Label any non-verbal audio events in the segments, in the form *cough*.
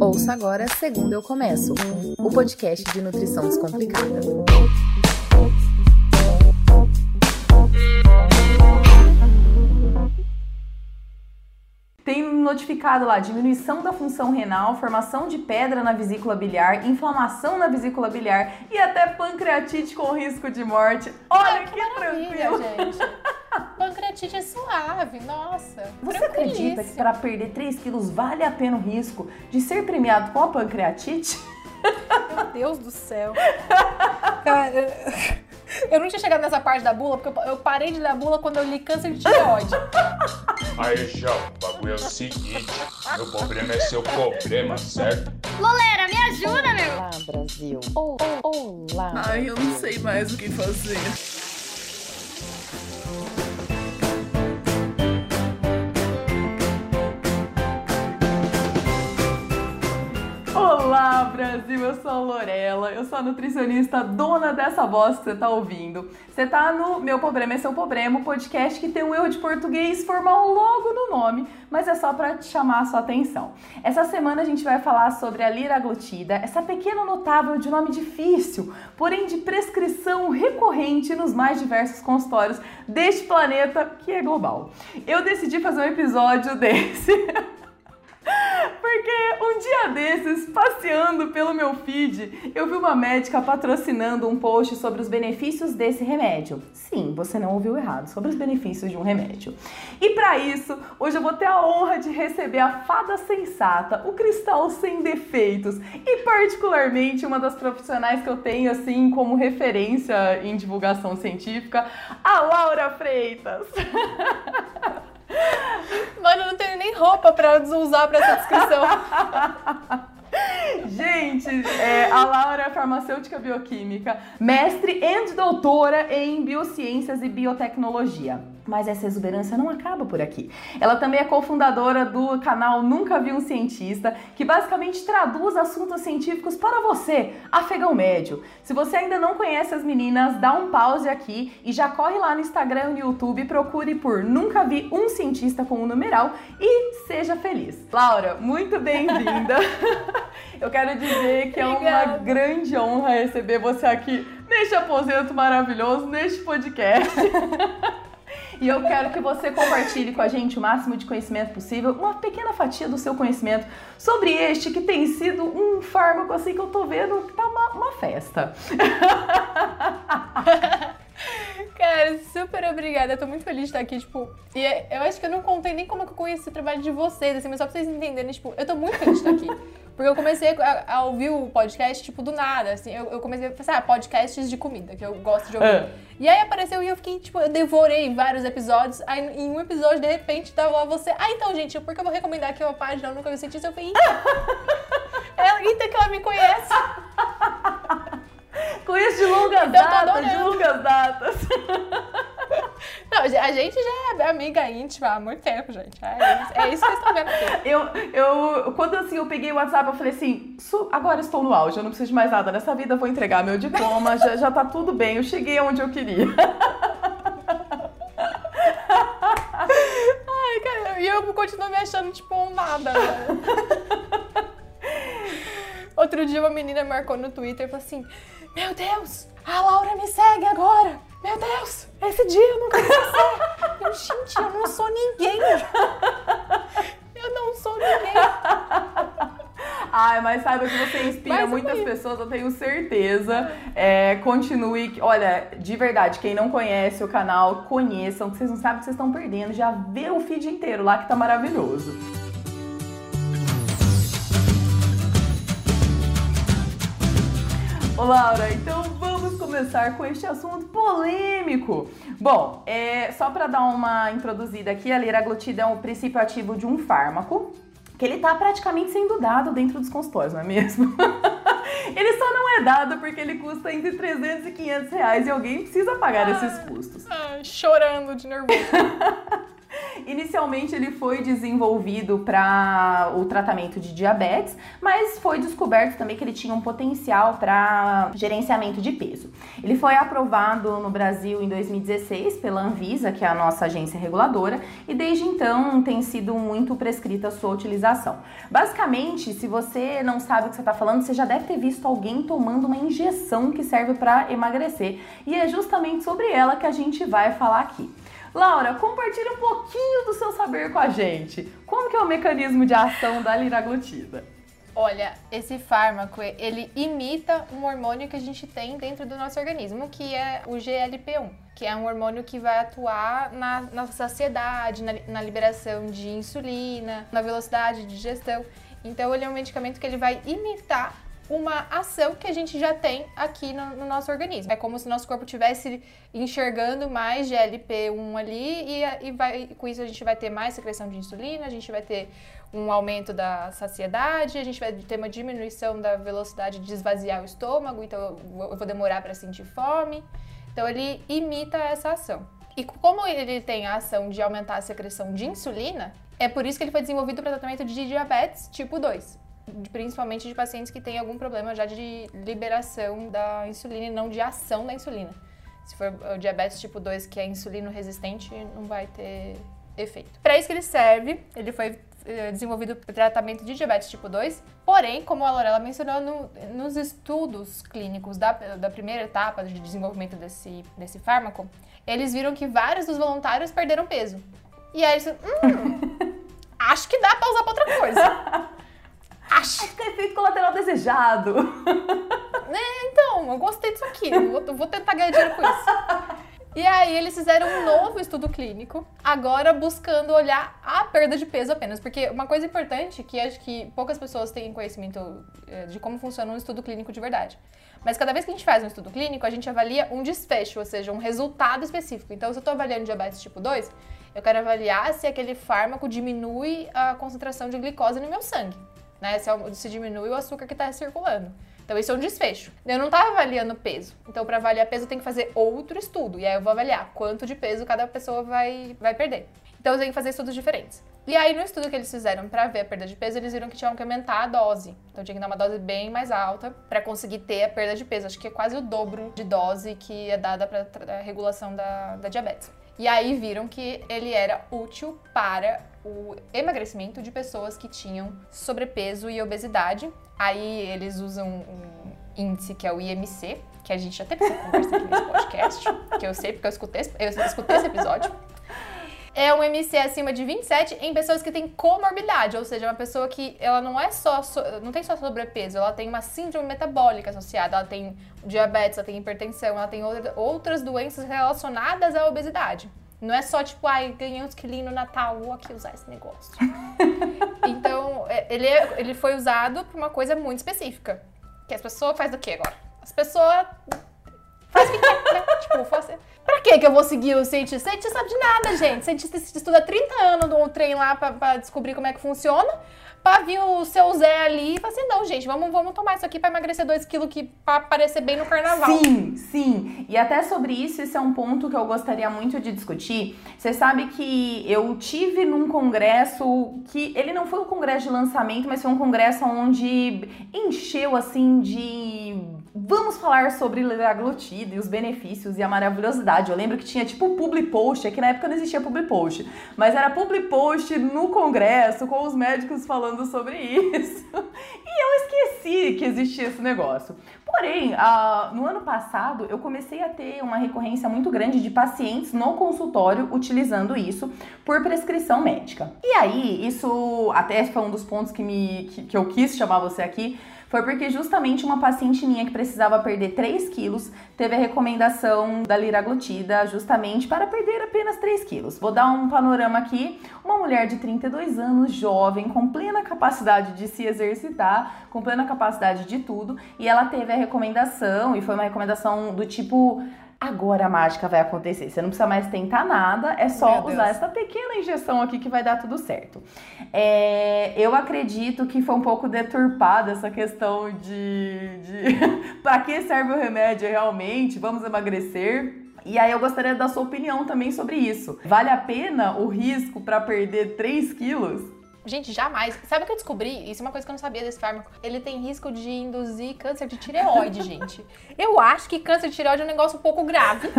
Ouça agora Segundo Eu Começo, o podcast de nutrição descomplicada. Tem notificado lá diminuição da função renal, formação de pedra na vesícula biliar, inflamação na vesícula biliar e até pancreatite com risco de morte. Olha que, que tranquilo, gente. *laughs* Pancreatite é suave, nossa. Você acredita que para perder 3 quilos vale a pena o risco de ser premiado com a pancreatite? Meu Deus do céu. Cara, eu não tinha chegado nessa parte da bula, porque eu parei de ler a bula quando eu li câncer de tireoide. Aí, João, o bagulho é o seguinte: meu problema é seu problema, certo? Loleira, me ajuda, meu! Olá, Brasil. Olá. Ai, eu não sei mais o que fazer. Olá, Brasil! Eu sou a Lorela, eu sou a nutricionista dona dessa voz que você tá ouvindo. Você tá no Meu Problema é Seu Problema, podcast que tem um eu de português formal logo no nome, mas é só para chamar a sua atenção. Essa semana a gente vai falar sobre a liraglutida, essa pequena notável de nome difícil, porém de prescrição recorrente nos mais diversos consultórios deste planeta que é global. Eu decidi fazer um episódio *laughs* desse. Porque um dia desses, passeando pelo meu feed, eu vi uma médica patrocinando um post sobre os benefícios desse remédio. Sim, você não ouviu errado, sobre os benefícios de um remédio. E para isso, hoje eu vou ter a honra de receber a fada sensata, o cristal sem defeitos e particularmente uma das profissionais que eu tenho assim como referência em divulgação científica, a Laura Freitas. *laughs* Mano, eu não tenho nem roupa pra usar pra essa descrição. *laughs* Gente, é, a Laura é farmacêutica bioquímica, mestre e doutora em biociências e biotecnologia. Mas essa exuberância não acaba por aqui. Ela também é cofundadora do canal Nunca Vi um Cientista, que basicamente traduz assuntos científicos para você, afegão médio. Se você ainda não conhece as meninas, dá um pause aqui e já corre lá no Instagram e no YouTube, procure por Nunca Vi um Cientista com um numeral e seja feliz. Laura, muito bem-vinda. *laughs* Eu quero dizer que Obrigada. é uma grande honra receber você aqui neste aposento maravilhoso, neste podcast. *laughs* E eu quero que você compartilhe com a gente o máximo de conhecimento possível, uma pequena fatia do seu conhecimento sobre este que tem sido um fármaco assim que eu tô vendo que tá uma, uma festa. *laughs* Cara, super obrigada. Eu tô muito feliz de estar aqui, tipo. E é- eu acho que eu não contei nem como é que eu conheci o trabalho de vocês, assim, mas só pra vocês entenderem, tipo, eu tô muito feliz de estar aqui. Porque eu comecei a, a ouvir o podcast, tipo, do nada, assim. Eu, eu comecei a pensar, ah, podcasts de comida, que eu gosto de ouvir. É. E aí apareceu e eu fiquei, tipo, eu devorei vários episódios. Aí em um episódio, de repente, tava lá você. Ah, então, gente, por que eu vou recomendar aqui uma página? Eu nunca vi cientista. Eu falei, eita! *laughs* ela, eita, que ela me conhece. *laughs* Conheço de longas Então, tô datas, de longas datas. *laughs* Não, a gente já é amiga íntima há muito tempo, gente. É isso, é isso que vocês estão vendo aqui. *laughs* Eu, eu, quando assim, eu peguei o WhatsApp, eu falei assim, "Su- agora estou no auge, eu não preciso de mais nada nessa vida, vou entregar meu diploma, já, já tá tudo bem, eu cheguei onde eu queria. *laughs* Ai, cara, e eu continuo me achando, tipo, um nada. né? Outro dia uma menina marcou no Twitter e falou assim: Meu Deus, a Laura me segue agora! Meu Deus, esse dia eu nunca vou esquecer! Eu, gente, eu não sou ninguém! Eu não sou ninguém! Ai, mas saiba que você inspira Mas muitas pessoas, eu tenho certeza. É, continue. Olha, de verdade, quem não conhece o canal, conheçam, que vocês não sabem o que vocês estão perdendo. Já vê o feed inteiro lá que tá maravilhoso. Ô Laura, então vamos começar com este assunto polêmico. Bom, é, só para dar uma introduzida aqui, a liraglutida é um princípio ativo de um fármaco que ele tá praticamente sendo dado dentro dos consultórios, não é mesmo? *laughs* ele só não é dado porque ele custa entre 300 e 500 reais e alguém precisa pagar esses custos. Ah, chorando de nervoso. *laughs* Inicialmente ele foi desenvolvido para o tratamento de diabetes, mas foi descoberto também que ele tinha um potencial para gerenciamento de peso. Ele foi aprovado no Brasil em 2016 pela Anvisa, que é a nossa agência reguladora, e desde então tem sido muito prescrita a sua utilização. Basicamente, se você não sabe o que você está falando, você já deve ter visto alguém tomando uma injeção que serve para emagrecer, e é justamente sobre ela que a gente vai falar aqui. Laura, compartilhe um pouquinho do seu saber com a gente. Como que é o mecanismo de ação da liraglutida? Olha, esse fármaco, ele imita um hormônio que a gente tem dentro do nosso organismo, que é o GLP-1, que é um hormônio que vai atuar na, na saciedade, na, na liberação de insulina, na velocidade de digestão. Então, ele é um medicamento que ele vai imitar uma ação que a gente já tem aqui no, no nosso organismo. É como se nosso corpo estivesse enxergando mais GLP-1 ali e, e vai, com isso a gente vai ter mais secreção de insulina, a gente vai ter um aumento da saciedade, a gente vai ter uma diminuição da velocidade de esvaziar o estômago, então eu vou demorar para sentir fome. Então ele imita essa ação. E como ele tem a ação de aumentar a secreção de insulina, é por isso que ele foi desenvolvido para tratamento de diabetes tipo 2 principalmente de pacientes que têm algum problema já de liberação da insulina e não de ação da insulina. Se for o diabetes tipo 2, que é insulino resistente, não vai ter efeito. Para isso que ele serve, ele foi eh, desenvolvido para tratamento de diabetes tipo 2, porém, como a Lorela mencionou, no, nos estudos clínicos da, da primeira etapa de desenvolvimento desse, desse fármaco, eles viram que vários dos voluntários perderam peso. E aí eles hum, *laughs* acho que dá para usar para outra coisa. *laughs* Acho. Acho que é efeito colateral desejado. *laughs* É, então, eu gostei disso aqui. Vou, vou tentar ganhar dinheiro com isso. E aí eles fizeram um novo estudo clínico, agora buscando olhar a perda de peso apenas, porque uma coisa importante que acho que poucas pessoas têm conhecimento eh, de como funciona um estudo clínico de verdade. Mas cada vez que a gente faz um estudo clínico, a gente avalia um desfecho, ou seja, um resultado específico. Então, se eu estou avaliando diabetes tipo 2, eu quero avaliar se aquele fármaco diminui a concentração de glicose no meu sangue né? Se, se diminui o açúcar que está circulando. Então, isso é um desfecho. Eu não estava avaliando peso. Então, para avaliar peso, eu tenho que fazer outro estudo. E aí, eu vou avaliar quanto de peso cada pessoa vai, vai perder. Então, eu tenho que fazer estudos diferentes. E aí, no estudo que eles fizeram para ver a perda de peso, eles viram que tinham que aumentar a dose. Então, tinha que dar uma dose bem mais alta para conseguir ter a perda de peso. Acho que é quase o dobro de dose que é dada para a regulação da, da diabetes. E aí viram que ele era útil para o emagrecimento de pessoas que tinham sobrepeso e obesidade. Aí eles usam um índice que é o IMC, que a gente já teve essa conversa aqui nesse podcast, que eu sei porque eu escutei, eu escutei esse episódio é um MC acima de 27 em pessoas que têm comorbidade, ou seja, uma pessoa que ela não é só não tem só sobrepeso, ela tem uma síndrome metabólica associada, ela tem diabetes, ela tem hipertensão, ela tem outras doenças relacionadas à obesidade. Não é só tipo, ai, ganhei uns quilinhos no Natal, vou aqui usar esse negócio. *laughs* então, é, ele, é, ele foi usado para uma coisa muito específica. Que as pessoas fazem o quê agora? As pessoas faz o que quer, né? tipo, faz, Pra que que eu vou seguir o cientista? Cientista sabe de nada, gente. Cientista estuda 30 anos no trem lá pra, pra descobrir como é que funciona. Pra vir o seu Zé ali e falar assim, não, gente, vamos, vamos tomar isso aqui pra emagrecer 2 quilos que, pra aparecer bem no carnaval. Sim, sim. E até sobre isso, esse é um ponto que eu gostaria muito de discutir. Você sabe que eu tive num congresso que ele não foi um congresso de lançamento, mas foi um congresso onde encheu assim de Vamos falar sobre liraglutida e os benefícios e a maravilhosidade. Eu lembro que tinha tipo public post, é que na época não existia public post, mas era public post no congresso com os médicos falando sobre isso. *laughs* E eu esqueci que existia esse negócio. Porém, uh, no ano passado eu comecei a ter uma recorrência muito grande de pacientes no consultório utilizando isso por prescrição médica. E aí, isso até foi um dos pontos que, me, que, que eu quis chamar você aqui foi porque justamente uma paciente minha que precisava perder 3 quilos teve a recomendação da liraglutida justamente para perder apenas 3 quilos. Vou dar um panorama aqui. Uma mulher de 32 anos, jovem, com plena capacidade de se exercitar, com plena capacidade de tudo, e ela teve a recomendação, e foi uma recomendação do tipo agora a mágica vai acontecer. Você não precisa mais tentar nada, é só usar essa pequena injeção aqui que vai dar tudo certo. É, eu acredito que foi um pouco deturpada essa questão de, de *laughs* para que serve o remédio realmente, vamos emagrecer. E aí eu gostaria da sua opinião também sobre isso. Vale a pena o risco para perder 3 quilos? Gente, jamais. Sabe o que eu descobri? Isso é uma coisa que eu não sabia desse fármaco. Ele tem risco de induzir câncer de tireoide, *laughs* gente. Eu acho que câncer de tireoide é um negócio um pouco grave.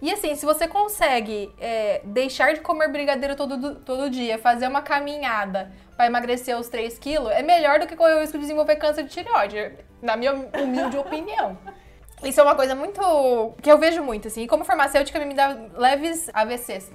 E assim, se você consegue é, deixar de comer brigadeiro todo, todo dia, fazer uma caminhada para emagrecer os 3 quilos, é melhor do que correr o risco de desenvolver câncer de tireoide, na minha humilde opinião. Isso é uma coisa muito. que eu vejo muito, assim. E como farmacêutica, me dá leves AVCs.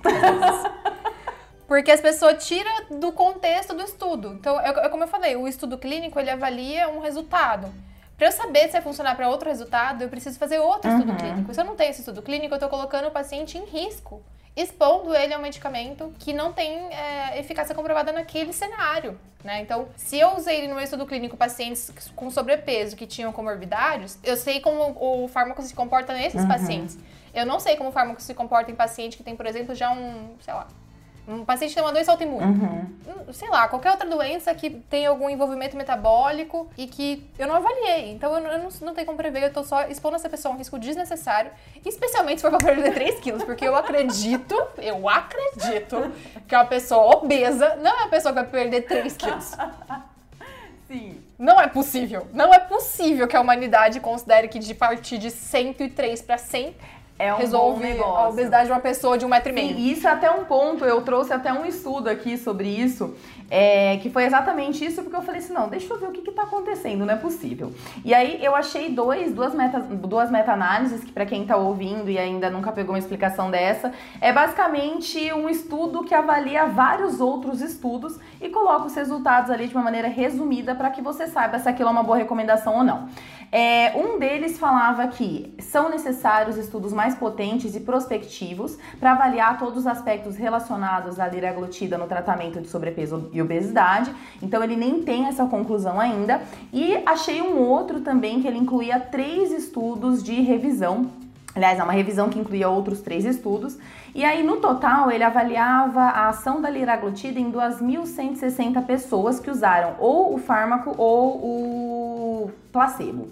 Porque as pessoas tiram do contexto do estudo. Então, é, é como eu falei, o estudo clínico ele avalia um resultado. Para eu saber se vai funcionar para outro resultado, eu preciso fazer outro uhum. estudo clínico. Se eu não tenho esse estudo clínico, eu estou colocando o paciente em risco, expondo ele a um medicamento que não tem é, eficácia comprovada naquele cenário. Né? Então, se eu usei ele no meu estudo clínico pacientes com sobrepeso que tinham comorbidades, eu sei como o fármaco se comporta nesses uhum. pacientes. Eu não sei como o fármaco se comporta em paciente que tem, por exemplo, já um, sei lá, um paciente tem uma doença autoimune, uhum. Hum, sei lá, qualquer outra doença que tem algum envolvimento metabólico e que eu não avaliei. Então eu, não, eu não, não tenho como prever, eu tô só expondo essa pessoa a um risco desnecessário, especialmente se for pra perder *laughs* 3 quilos, porque eu acredito, eu acredito que uma pessoa obesa não é uma pessoa que vai perder 3 quilos. *laughs* Sim. Não é possível. Não é possível que a humanidade considere que de partir de 103 para 100 é um resolve a obesidade de uma pessoa de um metro e meio. Sim, isso é até um ponto, eu trouxe até um estudo aqui sobre isso, é, que foi exatamente isso, porque eu falei assim, não, deixa eu ver o que está acontecendo, não é possível. E aí eu achei dois, duas meta, duas meta-análises, que para quem está ouvindo e ainda nunca pegou uma explicação dessa, é basicamente um estudo que avalia vários outros estudos e coloca os resultados ali de uma maneira resumida para que você saiba se aquilo é uma boa recomendação ou não. É, um deles falava que são necessários estudos mais potentes e prospectivos para avaliar todos os aspectos relacionados à liraglutida no tratamento de sobrepeso e obesidade. Então ele nem tem essa conclusão ainda. E achei um outro também que ele incluía três estudos de revisão Aliás, é uma revisão que incluía outros três estudos. E aí, no total, ele avaliava a ação da liraglutida em 2.160 pessoas que usaram ou o fármaco ou o placebo.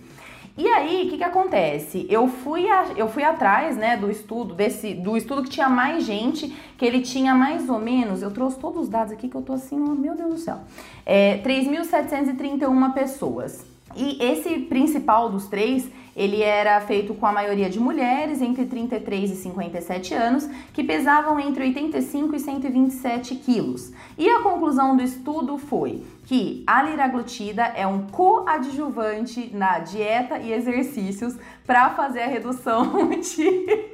E aí, o que, que acontece? Eu fui, a, eu fui atrás, né, do estudo, desse, do estudo que tinha mais gente, que ele tinha mais ou menos, eu trouxe todos os dados aqui que eu tô assim, oh, meu Deus do céu, é, 3.731 pessoas. E esse principal dos três, ele era feito com a maioria de mulheres entre 33 e 57 anos, que pesavam entre 85 e 127 quilos. E a conclusão do estudo foi que a liraglutida é um coadjuvante na dieta e exercícios para fazer a redução *laughs* de,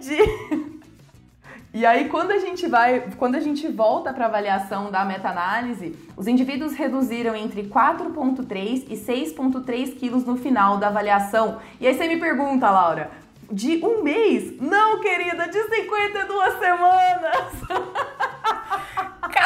de e aí, quando a gente vai, quando a gente volta para a avaliação da meta-análise, os indivíduos reduziram entre 4,3 e 6,3 quilos no final da avaliação. E aí você me pergunta, Laura, de um mês? Não, querida, de 52 semanas! *laughs*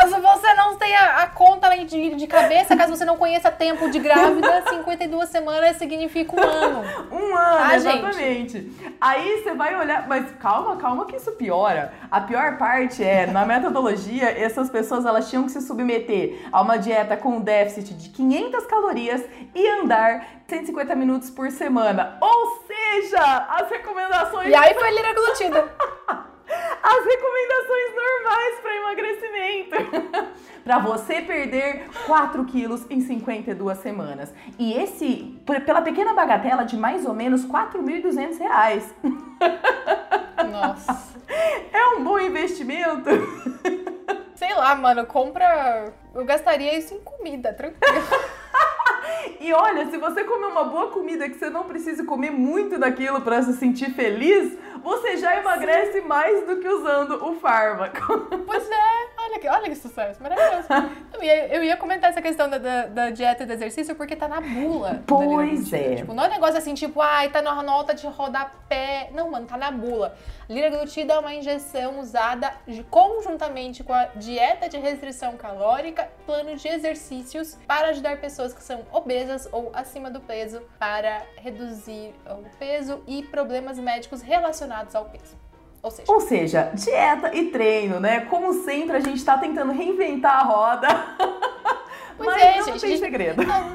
Caso você não tenha a conta de, de cabeça, caso você não conheça tempo de grávida, *laughs* 52 semanas significa um ano. Um ano, ah, exatamente. Gente. Aí você vai olhar, mas calma, calma que isso piora. A pior parte é, na metodologia, essas pessoas elas tinham que se submeter a uma dieta com déficit de 500 calorias e andar 150 minutos por semana. Ou seja, as recomendações... E aí *laughs* foi liraglutida. As recomendações normais para emagrecimento. *laughs* para você perder 4 quilos em 52 semanas. E esse, pela pequena bagatela de mais ou menos 4.200 reais. *laughs* Nossa. É um bom investimento? *laughs* Sei lá, mano, compra. Eu gastaria isso em comida, tranquilo. E olha, se você comer uma boa comida que você não precise comer muito daquilo para se sentir feliz, você já emagrece Sim. mais do que usando o fármaco. Pois é, olha que, olha que sucesso, maravilhoso. *laughs* Eu ia, eu ia comentar essa questão da, da, da, dieta e do exercício porque tá na bula. Pois é. Tipo, não é um negócio assim, tipo, ai, tá na nota de rodapé. Não, mano, tá na bula. Liraglutida é uma injeção usada conjuntamente com a dieta de restrição calórica, plano de exercícios para ajudar pessoas que são obesas ou acima do peso para reduzir o peso e problemas médicos relacionados ao peso. Ou seja, Ou seja, dieta e treino, né? Como sempre, a gente tá tentando reinventar a roda. *laughs* Mas é, não gente, tem gente, segredo. Não,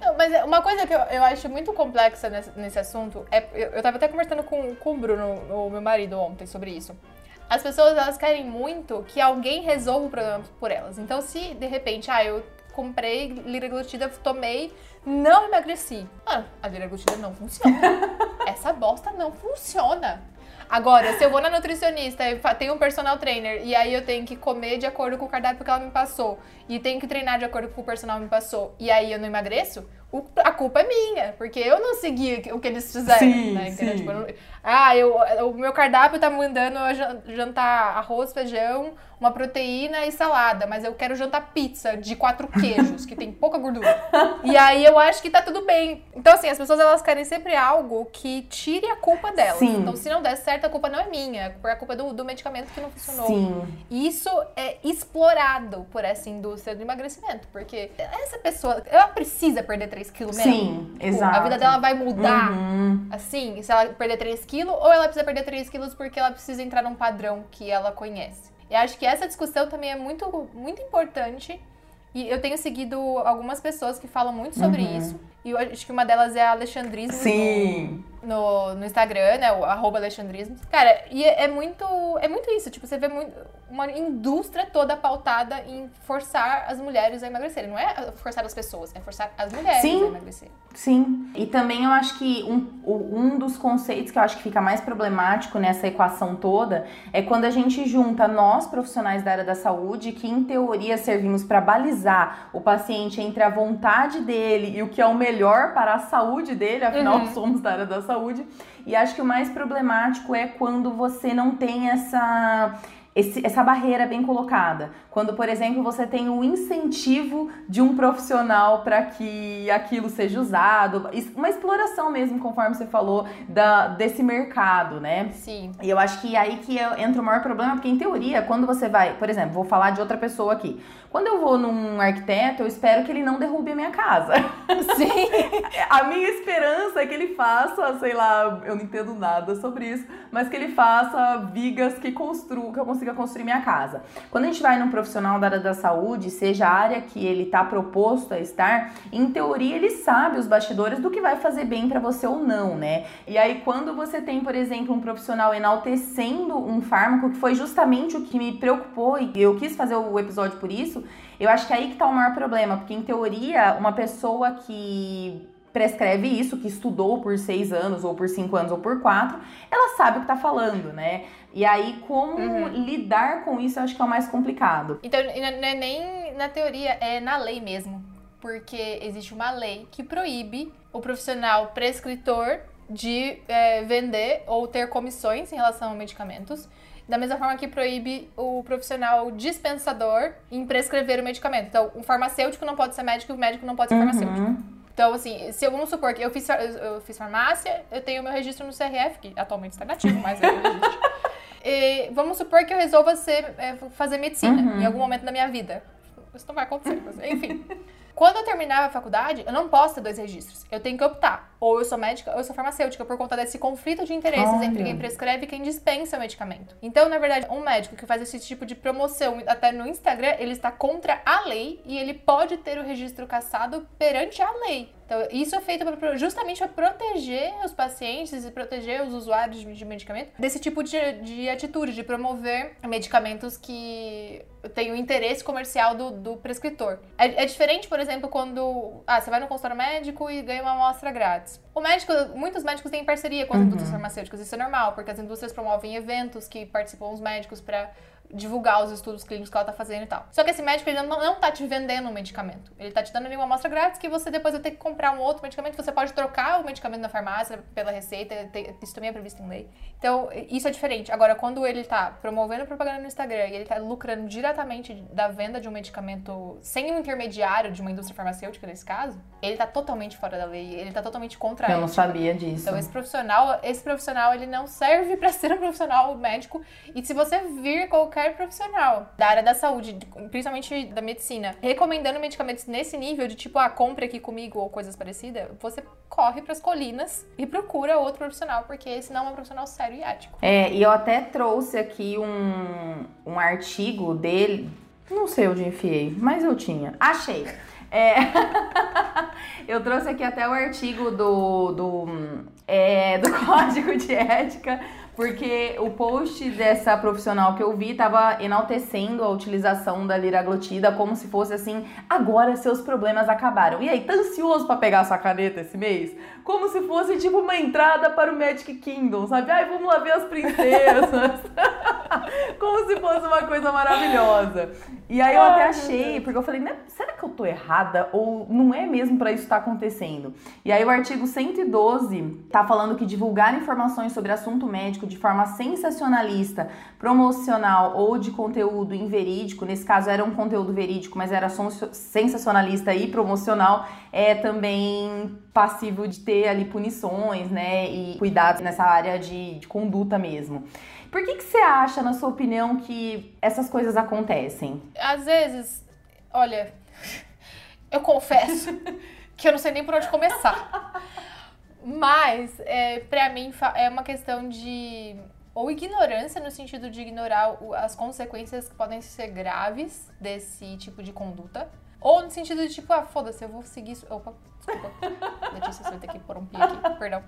não, mas é uma coisa que eu, eu acho muito complexa nesse, nesse assunto é. Eu, eu tava até conversando com, com o Bruno, o meu marido, ontem, sobre isso. As pessoas, elas querem muito que alguém resolva o problema por elas. Então, se de repente, ah, eu comprei liraglutida, tomei, não emagreci. Ah, a liraglutida não funciona. *laughs* Essa bosta não funciona. Agora, se eu vou na nutricionista e tem um personal trainer e aí eu tenho que comer de acordo com o cardápio que ela me passou e tenho que treinar de acordo com o que o personal me passou e aí eu não emagreço, o- a culpa é minha, porque eu não segui o que eles fizeram, Sim, né? Sim. Tipo, eu não- ah, eu, o meu cardápio tá mandando eu jan- jantar arroz, feijão, uma proteína e salada, mas eu quero jantar pizza de quatro *laughs* queijos, que tem pouca gordura. E aí eu acho que tá tudo bem. Então, assim, as pessoas elas querem sempre algo que tire a culpa delas. Sim. Então, se não der certo, a culpa não é minha, é a culpa do, do medicamento que não funcionou. Sim. E isso é explorado por essa indústria do emagrecimento, porque essa pessoa, ela precisa perder 3 quilos mesmo. Sim, Tipo, exato. A vida dela vai mudar. Uhum. Assim, se ela perder 3 quilos, ou ela precisa perder 3 quilos porque ela precisa entrar num padrão que ela conhece. E acho que essa discussão também é muito, muito importante. E eu tenho seguido algumas pessoas que falam muito sobre isso. E eu acho que uma delas é a Alexandrismo Sim. no, no Instagram, né? O arroba Alexandrismo. Cara, e é, é muito. É muito isso. Tipo, você vê muito, uma indústria toda pautada em forçar as mulheres a emagrecerem. Não é forçar as pessoas, é forçar as mulheres Sim. a emagrecerem. Sim. E também eu acho que um, um dos conceitos que eu acho que fica mais problemático nessa equação toda é quando a gente junta nós, profissionais da área da saúde, que em teoria servimos para balizar o paciente entre a vontade dele e o que é o melhor para a saúde dele, afinal Uhum. somos da área da saúde. E acho que o mais problemático é quando você não tem essa. Esse- essa barreira bem colocada. Quando, por exemplo, você tem o incentivo de um profissional para que aquilo seja usado, uma exploração mesmo, conforme você falou, da, desse mercado, né? Sim. E eu acho que aí que é- entra o maior problema, porque em teoria, quando você vai, por exemplo, vou falar de outra pessoa aqui. Quando eu vou num arquiteto, eu espero que ele não derrube a minha casa. Sim. *laughs* A minha esperança é que ele faça, sei lá, eu não entendo nada sobre isso, mas que ele faça vigas que construa, que eu consiga construir minha casa. Quando a gente vai num profissional da área da saúde, seja a área que ele está proposto a estar, em teoria ele sabe os bastidores do que vai fazer bem para você ou não, né? E aí quando você tem, por exemplo, um profissional enaltecendo um fármaco, que foi justamente o que me preocupou e eu quis fazer o episódio por isso, eu acho que é aí que tá o maior problema, porque em teoria, uma pessoa que prescreve isso, que estudou por seis anos, ou por cinco anos, ou por quatro, ela sabe o que tá falando, né? E aí, como Uhum. lidar com isso, eu acho que é o mais complicado. Então, não é nem na teoria, é na lei mesmo. Porque existe uma lei que proíbe o profissional prescritor de é, vender ou ter comissões em relação a medicamentos. Da mesma forma que proíbe o profissional dispensador em prescrever o medicamento. Então, o farmacêutico não pode ser médico e o médico não pode ser farmacêutico. Então, assim, se eu, vamos supor que eu fiz, eu fiz farmácia, eu tenho meu registro no CRF, que atualmente está nativo, mas eu registro. *laughs* E vamos supor que eu resolva ser, é, fazer medicina Uhum. em algum momento da minha vida. Isso não vai acontecer, mas enfim. Quando eu terminar a faculdade, eu não posso ter dois registros. Eu tenho que optar. Ou eu sou médica ou eu sou farmacêutica, por conta desse conflito de interesses Olha. entre quem prescreve e quem dispensa o medicamento. Então, na verdade, um médico que faz esse tipo de promoção até no Instagram, ele está contra a lei e ele pode ter o registro cassado perante a lei. Então, isso é feito pra- justamente para proteger os pacientes e proteger os usuários de de medicamento desse tipo de, de atitude, de promover medicamentos que têm o interesse comercial do, do prescritor. É, é diferente, por exemplo, quando ah, você vai no consultório médico e ganha uma amostra grátis. O médico, muitos médicos têm parceria com as indústrias farmacêuticas, isso é normal, porque as indústrias promovem eventos que participam os médicos para divulgar os estudos clínicos que ela tá fazendo e tal. Só que esse médico ele não, não tá te vendendo um medicamento. Ele tá te dando ali uma amostra grátis que você depois vai ter que comprar um outro medicamento. Você pode trocar o medicamento na farmácia pela receita, isso também é previsto em lei. Então, isso é diferente. Agora, quando ele tá promovendo propaganda no Instagram e ele tá lucrando diretamente da venda de um medicamento sem um intermediário de uma indústria farmacêutica, nesse caso, ele tá totalmente fora da lei, ele tá totalmente contra a Eu não sabia disso. Então esse profissional, esse profissional ele não serve pra ser um profissional médico. E se você vir qualquer profissional da área da saúde, de- principalmente da medicina, recomendando medicamentos nesse nível de tipo, ah, compre aqui comigo ou coisas parecidas, você corre pras colinas e procura outro profissional, porque esse não é um profissional sério e ético. É, e eu até trouxe aqui um, um artigo dele, não sei onde enfiei, mas eu tinha. Achei. É... *laughs* Eu trouxe aqui até o artigo do, do, é, do *laughs* Código de Ética, porque o post dessa profissional que eu vi estava enaltecendo a utilização da liraglutida como se fosse assim, agora seus problemas acabaram. E aí, tá ansioso para pegar sua caneta esse mês? Como se fosse tipo uma entrada para o Magic Kingdom, sabe? Ai, vamos lá ver as princesas. *laughs* como se fosse uma coisa maravilhosa. E aí eu até achei, porque eu falei, né, será que eu tô errada ou não é mesmo para isso estar tá acontecendo? E aí o artigo 112 tá falando que divulgar informações sobre assunto médico de forma sensacionalista, promocional ou de conteúdo inverídico, nesse caso era um conteúdo verídico, mas era sensacionalista e promocional, é também passivo de ter ali punições, né, e cuidados nessa área de, de conduta mesmo. Por que, que você acha, na sua opinião, que essas coisas acontecem? Às vezes, olha, eu confesso *laughs* que eu não sei nem por onde começar. Mas, é, pra mim, é uma questão de. Ou ignorância, no sentido de ignorar as consequências que podem ser graves desse tipo de conduta. Ou no sentido de tipo, ah, foda-se, eu vou seguir isso. Opa, desculpa. *laughs* Letícia, você vai ter que pôr um pi aqui, perdão.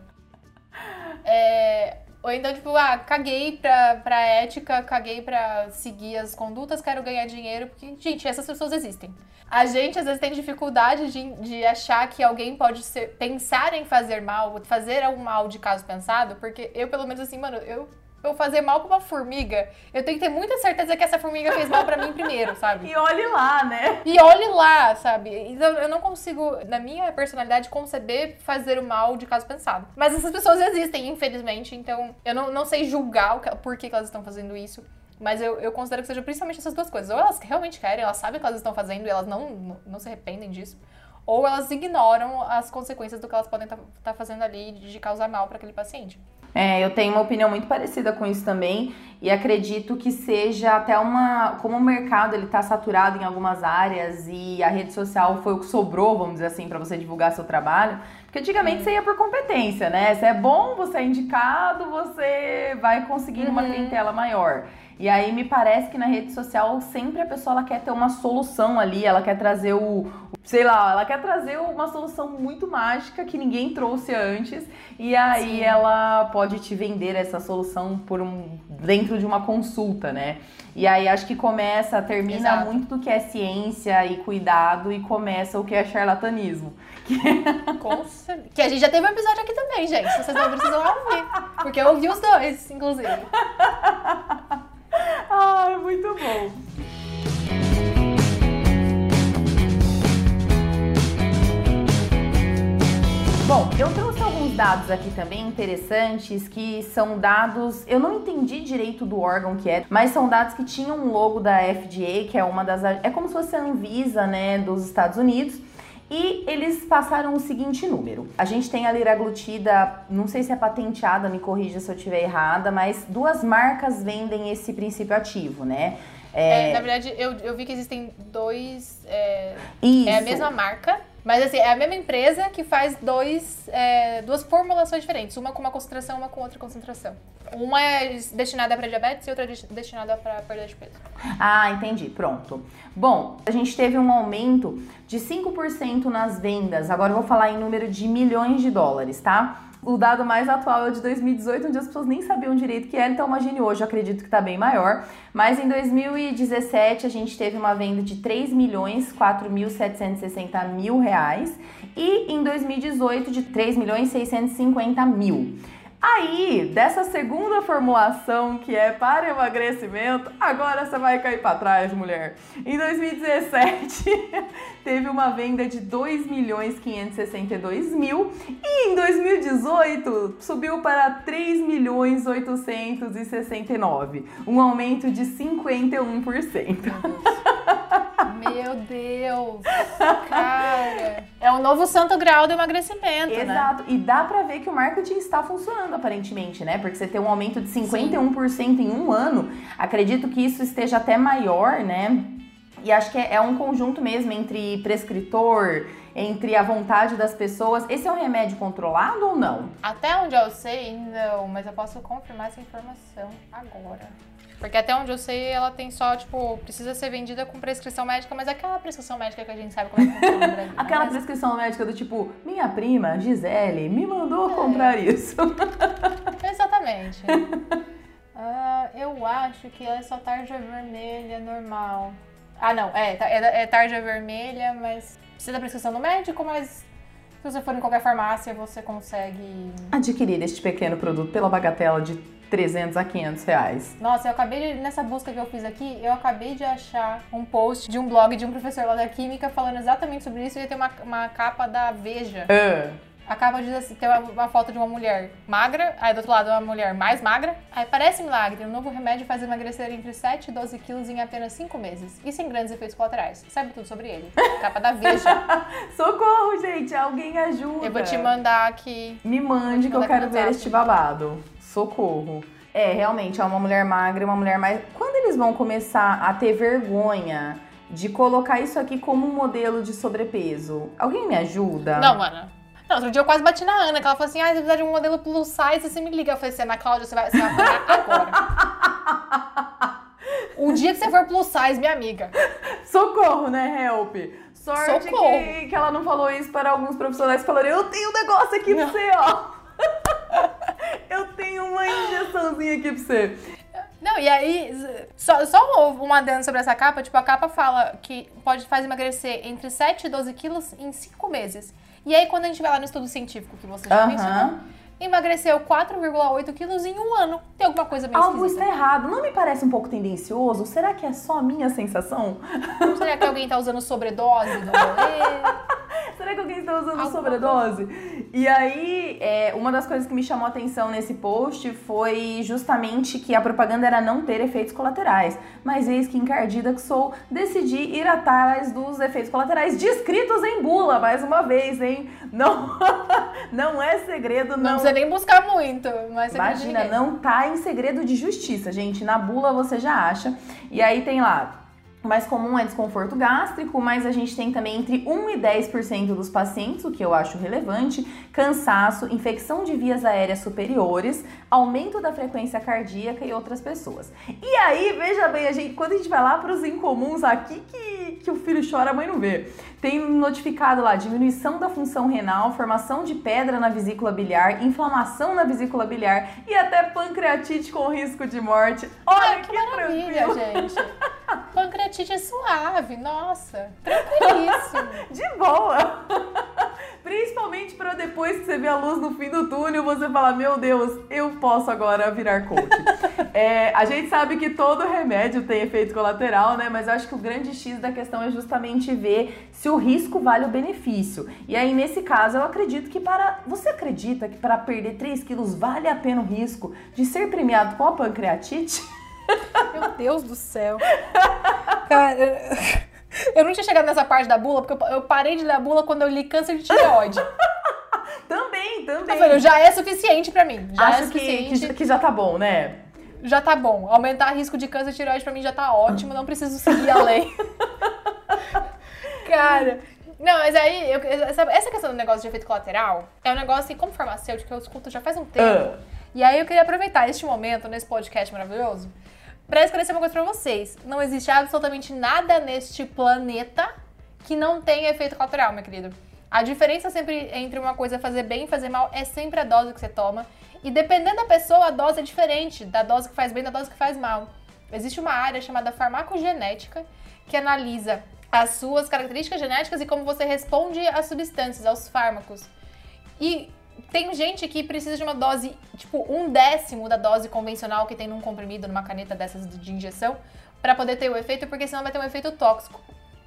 É, ou então, tipo, ah, caguei pra, pra ética, caguei pra seguir as condutas, quero ganhar dinheiro, porque, gente, essas pessoas existem. A gente, às vezes, tem dificuldade de, de achar que alguém pode ser, pensar em fazer mal, fazer algum mal de caso pensado, porque eu, pelo menos, assim, mano, eu eu fazer mal pra uma formiga, eu tenho que ter muita certeza que essa formiga fez mal pra mim *laughs* primeiro, sabe? E olhe lá, né? E olhe lá, sabe? Então eu não consigo, na minha personalidade, conceber fazer o mal de caso pensado. Mas essas pessoas existem, infelizmente, então eu não, não sei julgar o por que, elas estão fazendo isso. Mas eu, eu considero que seja principalmente essas duas coisas. Ou elas realmente querem, elas sabem o que elas estão fazendo e elas não, não, não se arrependem disso ou elas ignoram as consequências do que elas podem estar tá, tá fazendo ali de causar mal para aquele paciente. É, eu tenho uma opinião muito parecida com isso também e acredito que seja até uma como o mercado ele está saturado em algumas áreas e a rede social foi o que sobrou, vamos dizer assim, para você divulgar seu trabalho. Porque antigamente você ia por competência, né? Se é bom, você é indicado, você vai conseguir uma uhum. clientela maior. E aí me parece que na rede social sempre a pessoa ela quer ter uma solução ali, ela quer trazer o, sei lá, ela quer trazer uma solução muito mágica que ninguém trouxe antes e aí Sim. ela pode te vender essa solução por um dentro de uma consulta, né? E aí acho que começa, termina Exato. muito do que é ciência e cuidado e começa o que é charlatanismo. Que... que a gente já teve um episódio aqui também, gente. Vocês não precisam ouvir. Porque eu ouvi os dois, inclusive. *laughs* *laughs* Ai, muito bom. Bom, eu trouxe alguns dados aqui também interessantes que são dados, eu não entendi direito do órgão que é, mas são dados que tinham um logo da FDA, que é uma das é como se fosse a Anvisa, né, dos Estados Unidos. E eles passaram o seguinte número. A gente tem a liraglutida, não sei se é patenteada, me corrija se eu estiver errada, mas duas marcas vendem esse princípio ativo, né? É... É, na verdade, eu, eu vi que existem dois. É, Isso. é a mesma marca, mas assim, é a mesma empresa que faz dois, é, duas formulações diferentes, uma com uma concentração, uma com outra concentração. Uma é destinada para diabetes e outra é destinada para perda de peso. Ah, entendi. Pronto. Bom, a gente teve um aumento de 5% nas vendas. Agora eu vou falar em número de milhões de dólares, tá? O dado mais atual é de 2018, onde as pessoas nem sabiam direito o que era, então imagine hoje, eu acredito que está bem maior. Mas em 2017 a gente teve uma venda de 3 milhões 4.760 mil reais e em 2018 de 3 milhões 650 mil. Aí, dessa segunda formulação que é para emagrecimento, agora você vai cair para trás, mulher. Em 2017, *laughs* teve uma venda de 2 milhões 562 mil e em 2018 subiu para 3 milhões 869, um aumento de 51%. Meu Deus, cara. É o novo santo grau do emagrecimento, né? Exato. Né? E dá pra ver que o marketing está funcionando, aparentemente, né? Porque você tem um aumento de 51% Sim. em um ano. Acredito que isso esteja até maior, né? E acho que é, é um conjunto mesmo entre prescritor, entre a vontade das pessoas. Esse é um remédio controlado ou não? Até onde eu sei, não, mas eu posso confirmar essa informação agora. Porque até onde eu sei, ela tem só, tipo, precisa ser vendida com prescrição médica, mas aquela prescrição médica que a gente sabe como é que funciona Brasil. Aquela Mas- prescrição médica do tipo, minha prima, Gisele, me mandou É. comprar isso. *laughs* Exatamente. Ah, eu acho que é só tarja vermelha normal. Ah, não, é, ta- é, é tarja vermelha, mas precisa da prescrição do médico, mas se você for em qualquer farmácia, você consegue. Adquirir este pequeno produto pela bagatela de 300 a 500 reais. Nossa, eu acabei de, nessa busca que eu fiz aqui, eu acabei de achar um post de um blog de um professor lá da Química falando exatamente sobre isso e tem uma, uma capa da Veja. Ah, A capa diz assim, tem uma, uma foto de uma mulher magra, aí do outro lado uma mulher mais magra. Aí parece milagre, um novo remédio faz emagrecer entre 7 e 12 quilos em apenas 5 meses. E sem grandes efeitos colaterais. Sabe tudo sobre ele. Capa da Veja. *laughs* socorro, gente, alguém ajuda. Eu vou te mandar aqui. Me mande que eu quero ver este babado. Socorro. É, realmente, é uma mulher magra e uma mulher mais. Quando eles vão começar a ter vergonha de colocar isso aqui como um modelo de sobrepeso? Alguém me ajuda? Não, mano. Não, outro dia eu quase bati na Ana, que ela falou assim: ah, você precisa de um modelo plus size, você me liga. Eu falei assim, Ana Cláudia, você vai, você vai agora. *laughs* o dia que você for plus size, minha amiga. Socorro, né, Help? Sorte Socorro. que, que ela não falou isso para alguns profissionais que falaram: eu tenho um negócio aqui pra você, ó. *laughs* eu tenho uma injeçãozinha aqui pra você. Não, e aí, só, só um um adendo sobre essa capa, tipo, a capa fala que pode fazer emagrecer entre 7 e 12 quilos em 5 meses. E aí, quando a gente vai lá no estudo científico que você já Aham. mencionou, emagreceu 4,8 quilos em um ano. Tem alguma coisa meio Algo está esquisita. errado. Não me parece um pouco tendencioso? Será que é só a minha sensação? Será que alguém tá usando sobredose do rolê? *laughs* Será que alguém está usando Alguma sobredose? E aí, é, uma das coisas que me chamou a atenção nesse post foi justamente que a propaganda era não ter efeitos colaterais. Mas eis que encardida que sou, decidi ir atrás dos efeitos colaterais descritos em bula, mais uma vez, hein? Não, *laughs* não é segredo, Não não. Precisa nem buscar muito, mas Imagina, não tá em segredo de justiça, gente. Na bula você já acha. E aí tem lá. O mais comum é desconforto gástrico, mas a gente tem também entre 1 e 10% dos pacientes, o que eu acho relevante, cansaço, infecção de vias aéreas superiores, aumento da frequência cardíaca e outras pessoas. E aí, veja bem, a gente, quando a gente vai lá para os incomuns aqui que, que o filho chora, a mãe não vê. Tem notificado lá diminuição da função renal, formação de pedra na vesícula biliar, inflamação na vesícula biliar e até pancreatite com risco de morte. Olha Ah, que, que maravilha, tranquilo. gente. *laughs* Pancreatite é suave, nossa. Tranquilíssimo. De boa. Principalmente para depois que você vê a luz no fim do túnel, você falar, meu Deus, eu posso agora virar coach. *laughs* É, a gente sabe que todo remédio tem efeito colateral, né? Mas eu acho que o grande X da questão é justamente ver se o risco vale o benefício. E aí, nesse caso, eu acredito que para. Você acredita que para perder 3 quilos vale a pena o risco de ser premiado com a pancreatite? Meu Deus do céu. *laughs* Cara, *laughs* eu não tinha chegado nessa parte da bula, porque eu- parei de ler a bula quando eu li câncer de tireoide. *laughs* Também, também. Eu falei, já é suficiente pra mim. Já é Acho que, suficiente. que, que já tá bom, né? Já tá bom. Aumentar risco de câncer de tireoide pra mim já tá ótimo, não preciso seguir a lei. *laughs* Cara. Não, mas aí, eu- essa, essa questão do negócio de efeito colateral é um negócio que, como farmacêutico, que eu escuto já faz um tempo. Ah. E aí eu queria aproveitar este momento, nesse podcast maravilhoso, pra esclarecer uma coisa pra vocês. Não existe absolutamente nada neste planeta que não tenha efeito colateral, meu querido. A diferença sempre entre uma coisa fazer bem e fazer mal é sempre a dose que você toma. E dependendo da pessoa, a dose é diferente da dose que faz bem da dose que faz mal. Existe uma área chamada farmacogenética que analisa as suas características genéticas e como você responde às substâncias, aos fármacos. E tem gente que precisa de uma dose, tipo, um décimo da dose convencional que tem num comprimido, numa caneta dessas de injeção, pra poder ter o efeito, porque senão vai ter um efeito tóxico.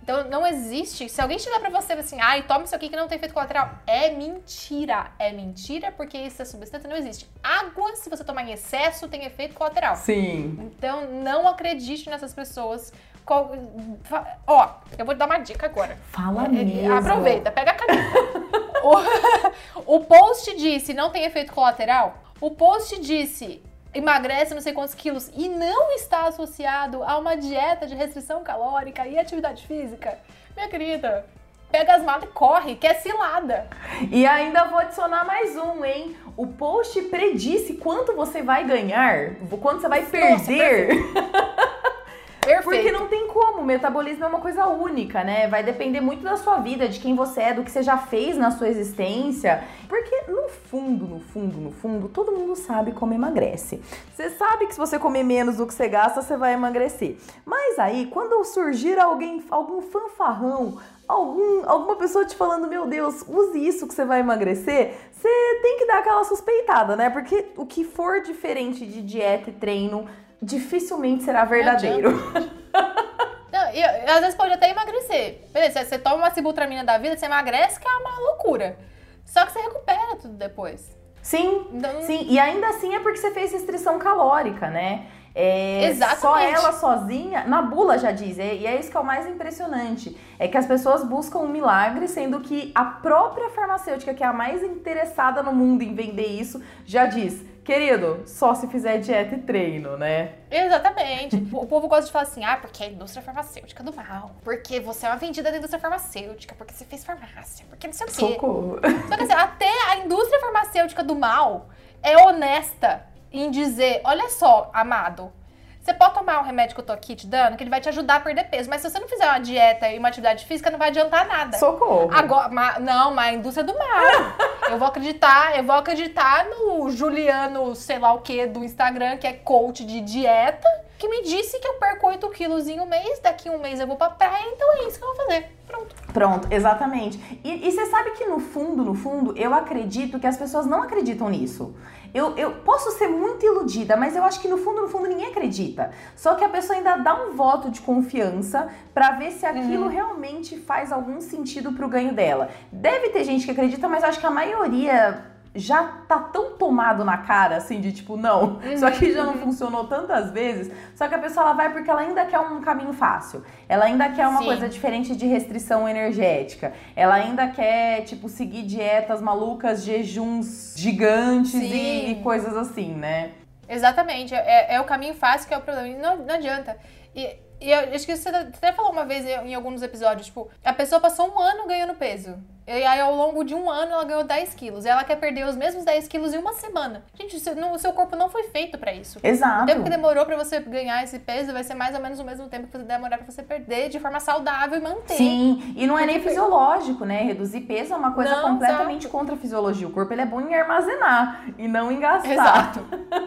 Então não existe. Se alguém chegar pra você assim, ai, toma isso aqui que não tem efeito colateral, é mentira. É mentira porque essa substância não existe. Água, se você tomar em excesso, tem efeito colateral. Sim. Então não acredite nessas pessoas. Qual- Ó, eu vou te dar uma dica agora. Fala É, mesmo. Aproveita, pega a caneta. *laughs* o, o post disse não tem efeito colateral. O post disse emagrece não sei quantos quilos e não está associado a uma dieta de restrição calórica e atividade física. Minha querida, pega as malas e corre, que é cilada. E ainda vou adicionar mais um, hein? O post predisse quanto você vai ganhar, quanto você vai perder. Perfeito. Porque não tem como, o metabolismo é uma coisa única, né? Vai depender muito da sua vida, de quem você é, do que você já fez na sua existência. Porque no fundo, no fundo, no fundo, todo mundo sabe como emagrece. Você sabe que se você comer menos do que você gasta, você vai emagrecer. Mas aí, quando surgir alguém, algum fanfarrão, algum, alguma pessoa te falando, meu Deus, use isso que você vai emagrecer, você tem que dar aquela suspeitada, né? Porque o que for diferente de dieta e treino dificilmente será verdadeiro. *laughs* Não, e, às vezes pode até emagrecer. Beleza, você toma uma sibutramina da vida, você emagrece, que é uma loucura. Só que você recupera tudo depois. Sim, Então- sim. E ainda assim é porque você fez restrição calórica, né? É, Exatamente. Só ela sozinha, na bula já diz, é- e é isso que é o mais impressionante. É que as pessoas buscam um milagre, sendo que a própria farmacêutica, que é a mais interessada no mundo em vender isso, já diz, querido, só se fizer dieta e treino, né? Exatamente. o povo gosta de falar assim, ah, porque é a indústria farmacêutica do mal. Porque você é uma vendida da indústria farmacêutica, porque você fez farmácia, porque não sei o quê. Socorro. Só que assim, até a indústria farmacêutica do mal é honesta em dizer, olha só, amado, você pode tomar o remédio que eu tô aqui te dando, que ele vai te ajudar a perder peso, mas se você não fizer uma dieta e uma atividade física, não vai adiantar nada. Socorro. Agora, ma- não, mas a indústria do mal. *laughs* eu vou acreditar, eu vou acreditar no Juliano, sei lá o que, do Instagram, que é coach de dieta, que me disse que eu perco 8 quilos em um mês, daqui a um mês eu vou pra praia, então é isso que eu vou fazer. Pronto. Pronto, exatamente. E, e você sabe que no fundo, no fundo, eu acredito que as pessoas não acreditam nisso. Eu, eu posso ser muito iludida, mas eu acho que no fundo, no fundo, ninguém acredita. Só que a pessoa ainda dá um voto de confiança pra ver se aquilo realmente faz algum sentido pro ganho dela. Deve ter gente que acredita, mas eu acho que a maioria já tá tão tomado na cara, assim, de tipo, não, isso aqui já não funcionou tantas vezes. Só que a pessoa ela vai porque ela ainda quer um caminho fácil. Ela ainda quer uma Sim. coisa diferente de restrição energética. Ela ainda quer, tipo, seguir dietas malucas, jejuns gigantes e, e coisas assim, né? Exatamente, é, é o caminho fácil que é o problema. Não, não adianta. E, e eu acho que você até falou uma vez em, alguns episódios, tipo, a pessoa passou um ano ganhando peso. E aí, ao longo de um ano, ela ganhou 10 quilos. E ela quer perder os mesmos 10 quilos em uma semana. Gente, o seu, o corpo não foi feito pra isso. O Exato. tempo que demorou pra você ganhar esse peso vai ser mais ou menos o mesmo tempo que demorar pra você perder de forma saudável e manter. Sim, e não é nem fisiológico, né? Reduzir peso é uma coisa Não, completamente exato. contra a fisiologia. O corpo ele é bom em armazenar e não em gastar. Exato. *laughs*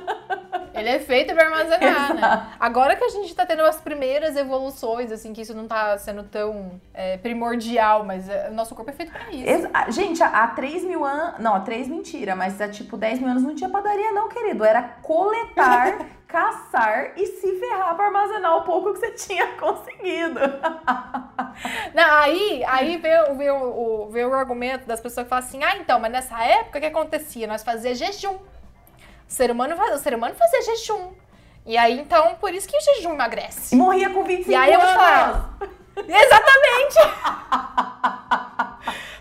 Ele é feito pra armazenar, né? Agora que a gente tá tendo as primeiras evoluções, assim, que isso não tá sendo tão é, primordial, mas é, o nosso corpo é feito pra isso. Exa- ah, Gente, há há 3 mil anos. Não, há 3 mentira, mas há tipo 10 mil anos não tinha padaria, não, querido. Era coletar, *laughs* caçar e se ferrar pra armazenar o pouco que você tinha *laughs* conseguido. Não, aí, aí veio, veio, o, veio o argumento das pessoas que falam assim, ah, então, mas nessa época o que acontecia? Nós fazia jejum. O ser humano, o ser humano fazia jejum. E aí, então, por isso que o jejum E emagrece. morria com 25 E aí eu falar, *laughs* Exatamente!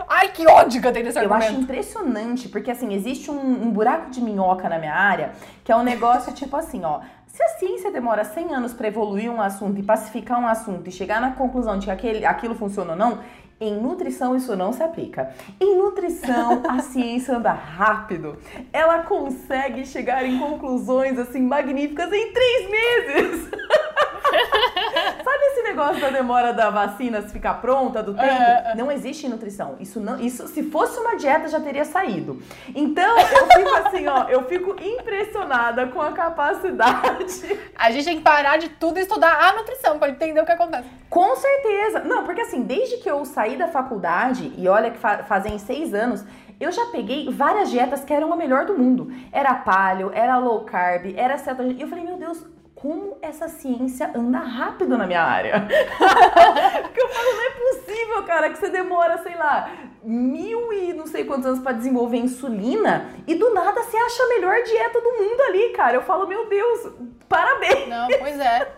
Ai, que ódio que eu tenho desse Eu acho argumento. impressionante, porque assim, existe um, um buraco de minhoca na minha área, que é um negócio *laughs* tipo assim, ó. Se a ciência demora 100 anos pra evoluir um assunto e pacificar um assunto e chegar na conclusão de que aquele, aquilo funciona ou não, em nutrição isso não se aplica. Em nutrição a *laughs* ciência anda rápido. Ela consegue chegar em conclusões assim magníficas em três meses. *laughs* *laughs* Sabe esse negócio da demora da vacina se ficar pronta, do tempo? É, é. Não existe nutrição. Isso não, isso se fosse uma dieta já teria saído. Então, eu fico assim, ó, eu fico impressionada com a capacidade. *laughs* A gente tem que parar de tudo e estudar a nutrição pra entender o que acontece. Com certeza. Não, porque assim, desde que eu saí da faculdade, e olha que fa fazem seis anos, eu já peguei várias dietas que eram a melhor do mundo. Era paleo, era low carb, era cetogênico. E eu falei, meu Deus, como essa ciência anda rápido na minha área. *laughs* Porque eu falo, não é possível, cara, que você demora, sei lá, mil e não sei quantos anos pra desenvolver insulina e do nada você acha a melhor dieta do mundo ali, cara. Eu falo, meu Deus, parabéns. Não, pois é.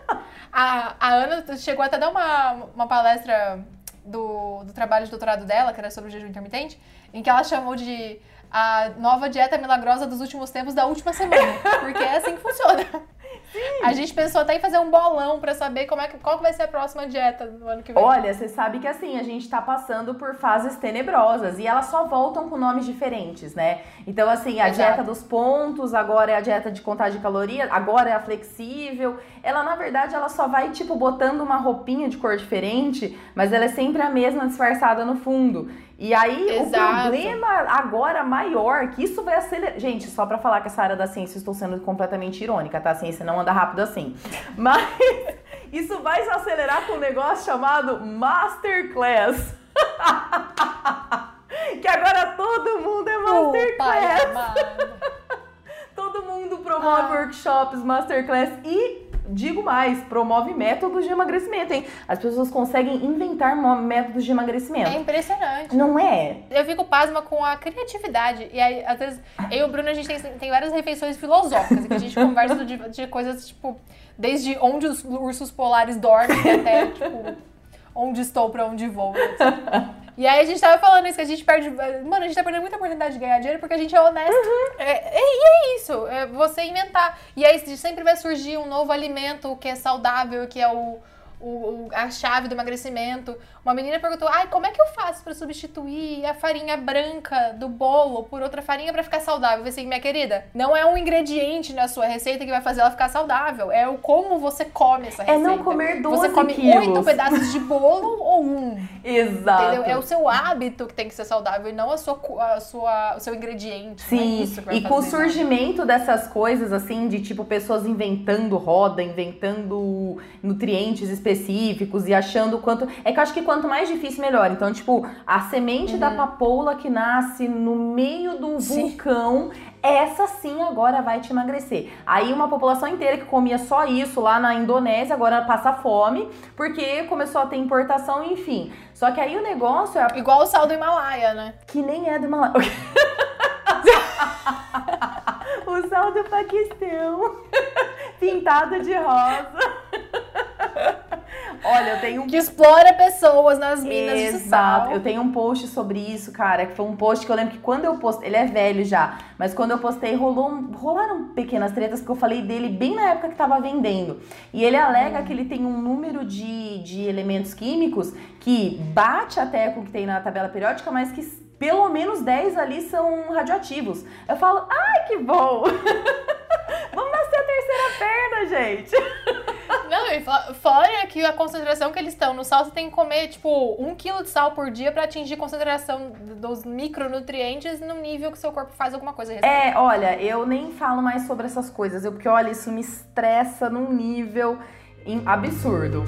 A, a Ana chegou até a dar uma, uma palestra do, do trabalho de doutorado dela, que era sobre o jejum intermitente, em que ela chamou de a nova dieta milagrosa dos últimos tempos da última semana. Porque é assim que funciona. A gente pensou até em fazer um bolão pra saber como é que, qual vai ser a próxima dieta do ano que vem. Olha, você sabe que assim, a gente tá passando por fases tenebrosas e elas só voltam com nomes diferentes, né? Então, assim, a Exato. dieta dos pontos, agora é a dieta de contagem de caloria, agora é a flexível. Ela, na verdade, ela só vai, tipo, botando uma roupinha de cor diferente, mas ela é sempre a mesma disfarçada no fundo. E aí, Exato. o problema agora maior, que isso vai acelerar. Gente, só pra falar que essa área da ciência eu estou sendo completamente irônica, tá? A ciência não anda rápido assim. *laughs* Mas isso vai se acelerar com um negócio chamado Masterclass. *laughs* que agora todo mundo é Masterclass. amado. *laughs* Todo mundo promove Ah. workshops, Masterclass e, digo mais, promove métodos de emagrecimento, hein? As pessoas conseguem inventar métodos de É emagrecimento. impressionante. Não é? Eu fico pasma com a criatividade. E aí, às vezes, eu e o Bruno, a gente tem, tem várias refeições filosóficas, em que a gente *laughs* conversa de, de coisas, tipo, desde onde os ursos polares dormem até, tipo, onde estou, pra onde vou. etc. *laughs* E aí a gente tava falando isso, que a gente perde. Mano, a gente tá perdendo muita oportunidade de ganhar dinheiro porque a gente é honesto. É, é- e é isso, é você inventar. E aí sempre vai surgir um novo alimento que é saudável, que é o. o- o- a chave do emagrecimento. Uma menina perguntou: ai, como é que eu faço pra substituir a farinha branca do bolo por outra farinha pra ficar saudável? Eu falei assim, minha querida, não é um ingrediente na sua receita que vai fazer ela ficar saudável. É o como você come essa É receita. não comer 12 Você come oito pedaços de bolo *laughs* ou um? Exato. Entendeu? É o seu hábito que tem que ser saudável e não a sua, a sua, o seu ingrediente. Não é Sim, vai e com o surgimento dessas coisas, assim, de tipo pessoas inventando roda, inventando nutrientes específicos e achando quanto. É que eu acho que quanto mais difícil, melhor. Então, tipo, a semente da papoula que nasce no meio do Uhum. Vulcão. Essa sim agora vai te emagrecer. Aí uma população inteira que comia só isso lá na Indonésia agora passa fome, porque começou a ter importação, enfim. Só que aí o negócio é Igual o sal do Himalaia, né? que nem é do Himalaia. *laughs* o sal do Paquistão. *laughs* Pintado de rosa. Olha, eu tenho um Que explora pessoas nas minas de Exato. sal. Eu tenho um post sobre isso, cara, que foi um post que eu lembro que quando eu postei, ele é velho já, mas quando eu postei rolou um- rolaram pequenas tretas porque eu falei dele bem na época que tava vendendo. E ele alega que ele tem um número de, de elementos químicos que bate até com o que tem na tabela periódica, mas que pelo menos 10 ali são radioativos. Eu falo, ai que bom! *laughs* Vamos nascer a terceira perna, gente! *laughs* Não, e fo- fora que a concentração que eles estão no sal, você tem que comer, tipo, um quilo de sal por dia pra atingir a concentração dos micronutrientes no nível que seu corpo faz alguma coisa. É, olha, eu nem falo mais sobre essas coisas, eu, porque olha, isso me estressa num nível absurdo.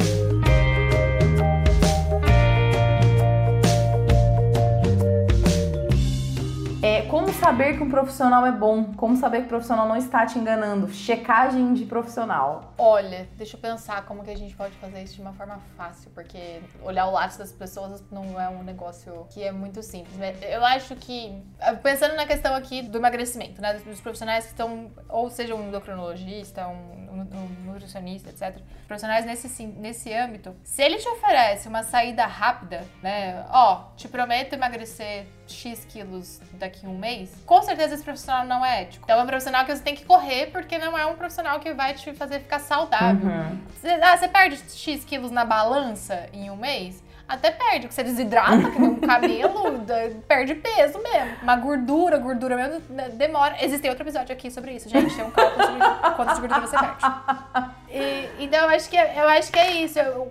É, como saber que um profissional é bom? Como saber que o profissional não está te enganando? Checagem de profissional. Olha, deixa eu pensar como que a gente pode fazer isso de uma forma fácil, porque olhar o lado das pessoas não é um negócio que é muito simples. Mas Eu acho que, pensando na questão aqui do emagrecimento, né, dos profissionais que estão, ou seja, um endocrinologista, um, um- nutricionista, etc. Profissionais nesse, nesse âmbito, se ele te oferece uma saída rápida, né, ó, te prometo emagrecer X quilos daqui a um mês, com certeza esse profissional não é ético. Então é um profissional que você tem que correr, porque não é um profissional que vai te fazer ficar saudável. Uhum. Você, ah, você perde X quilos na balança em um mês? Até perde, porque você desidrata, que nem um *laughs* cabelo, perde peso mesmo. Uma gordura, gordura mesmo, né, demora. Existe outro episódio aqui sobre isso, gente. Tem um cálculo sobre quanto de gordura você perde. *laughs* E- então, eu acho, que, é- eu acho que é isso. O,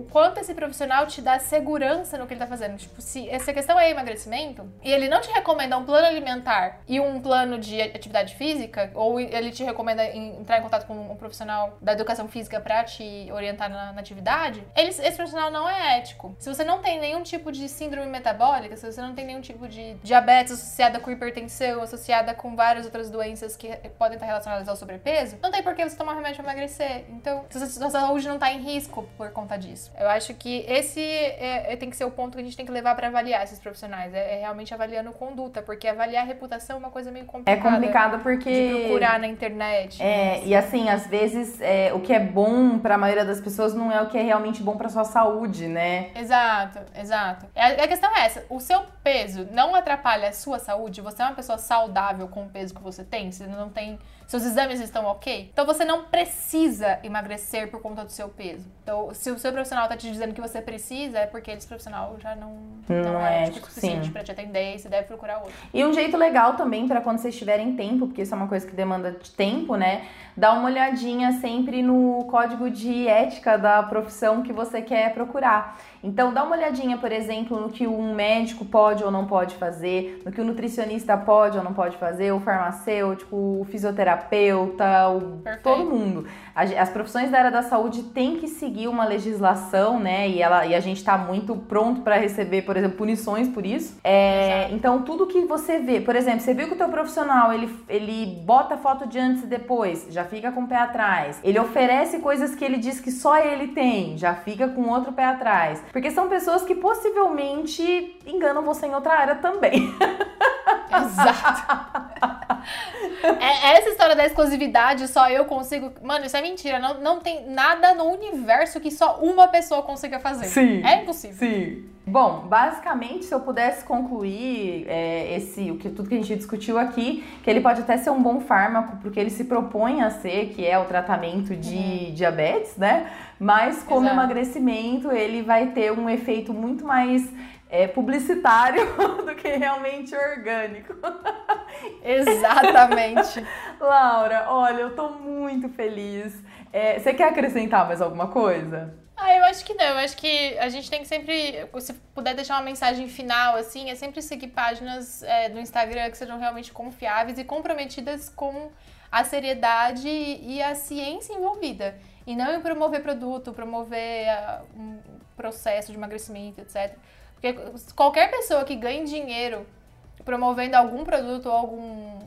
o- quanto esse profissional te dá segurança no que ele tá fazendo. Tipo, se essa questão é emagrecimento, e ele não te recomenda um plano alimentar e um plano de atividade física, ou ele te recomenda entrar em contato com um profissional da educação física pra te orientar na, na atividade, ele- esse profissional não é ético. Se você não tem nenhum tipo de síndrome metabólica, se você não tem nenhum tipo de diabetes associada com hipertensão, associada com várias outras doenças que podem estar relacionadas ao sobrepeso, não tem por que você tomar remédio pra emagrecer. Então, a sua saúde não tá em risco por conta disso. Eu acho que esse é- é- tem que ser o ponto que a gente tem que levar pra avaliar esses profissionais. É, é realmente avaliando conduta, porque avaliar a reputação é uma coisa meio É complicada. complicado porque. De procurar na internet. É, e assim, às vezes é, o que é bom pra maioria das pessoas não é o que é realmente bom pra sua saúde, né? Exato, exato. A, a questão é essa: o seu peso não atrapalha a sua saúde? Você é uma pessoa saudável com o peso que você tem? Você não tem Seus exames estão ok? Então você não precisa emagrecer por conta do seu peso. Então, se o seu profissional tá te dizendo que você precisa, é porque esse profissional já não, Não é é, ético o tipo, suficiente pra te atender e você deve procurar outro. E um jeito legal também para quando vocês tiverem tempo, porque isso é uma coisa que demanda de tempo, né? Dá uma olhadinha sempre no código de ética da profissão que você quer procurar. Então, dá uma olhadinha, por exemplo, no que um médico pode ou não pode fazer, no que o nutricionista pode ou não pode fazer, o farmacêutico, o fisioterapeuta, o, todo mundo. As profissões da área da saúde têm que seguir uma legislação, né? E, ela, e a gente está muito pronto para receber, por exemplo, punições por isso. É, então, tudo que você vê, por exemplo, você viu que o teu profissional ele, ele bota foto de antes e depois, já fica com o pé atrás. Ele oferece coisas que ele diz que só ele tem, já fica com outro pé atrás. Porque são pessoas que possivelmente enganam você em outra área também. *laughs* Exato. É- essa história da exclusividade, só eu consigo. Mano, isso é mentira. Não, não tem nada no universo que só uma pessoa consiga fazer. Sim. É impossível. Sim. Bom, basicamente, se eu pudesse concluir é, esse, o que tudo que a gente discutiu aqui, que ele pode até ser um bom fármaco, porque ele se propõe a ser, que é o tratamento de diabetes, né? Mas como Exato. emagrecimento, ele vai ter um efeito muito mais é, publicitário *laughs* do que realmente orgânico. Exatamente. *laughs* Laura, olha, eu tô muito feliz. É, você quer acrescentar mais alguma coisa? Ah, eu acho que não. Eu acho que a gente tem que sempre, se puder deixar uma mensagem final, assim, é sempre seguir páginas é, do Instagram que sejam realmente confiáveis e comprometidas com a seriedade e a ciência envolvida. E não em promover produto, promover ah, um processo de emagrecimento, etc. Porque qualquer pessoa que ganhe dinheiro promovendo algum produto ou algum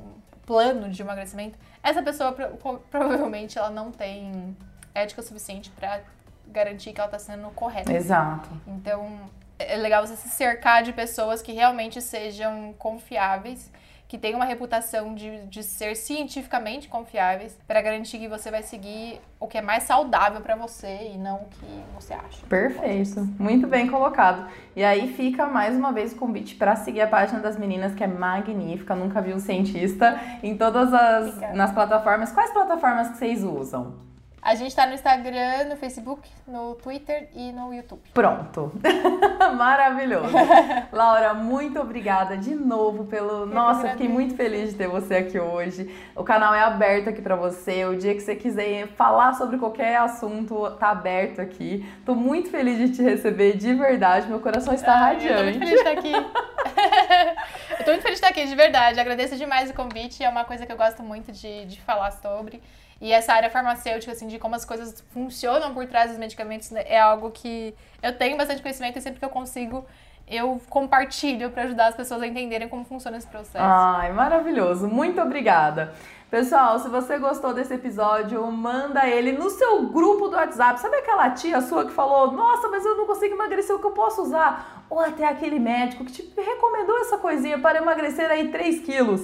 plano de emagrecimento, essa pessoa pro- *laughs* provavelmente ela não tem ética suficiente pra garantir que ela tá sendo correta. Exato. Então, é legal você se cercar de pessoas que realmente sejam confiáveis, que tenham uma reputação de, de ser cientificamente confiáveis, pra garantir que você vai seguir o que é mais saudável pra você e não o que você acha. Perfeito, muito bem colocado. E aí fica mais uma vez o convite para seguir a página das meninas, que é magnífica, nunca vi um cientista, em todas as Obrigada. nas plataformas. Quais plataformas que vocês usam? A gente tá no Instagram, no Facebook, no Twitter e no YouTube. Pronto. *laughs* Maravilhoso. *laughs* Laura, muito obrigada de novo pelo. Nossa, fiquei muito feliz de ter você aqui hoje. O canal é aberto aqui pra você. O dia que você quiser falar sobre qualquer assunto, tá aberto aqui. Tô muito feliz de te receber de verdade. Meu coração está Ai, Eu tô radiante. muito feliz de estar aqui. *laughs* eu tô muito feliz de estar aqui, de verdade. Agradeço demais o convite. É uma coisa que eu gosto muito de, de falar sobre. E essa área farmacêutica, assim, de como as coisas funcionam por trás dos medicamentos, né, é algo que eu tenho bastante conhecimento e sempre que eu consigo, eu compartilho pra ajudar as pessoas a entenderem como funciona esse processo. Ai, maravilhoso. Muito obrigada. Pessoal, se você gostou desse episódio, manda ele no seu grupo do WhatsApp. Sabe aquela tia sua que falou: Nossa, mas eu não consigo emagrecer, o que eu posso usar? Ou até aquele médico que te recomendou essa coisinha para emagrecer aí 3 quilos.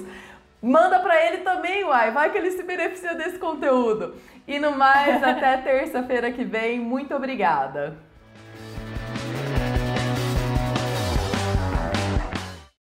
Manda pra ele também, uai. Vai que ele se beneficia desse conteúdo. E no mais, *laughs* até terça-feira que vem. Muito obrigada.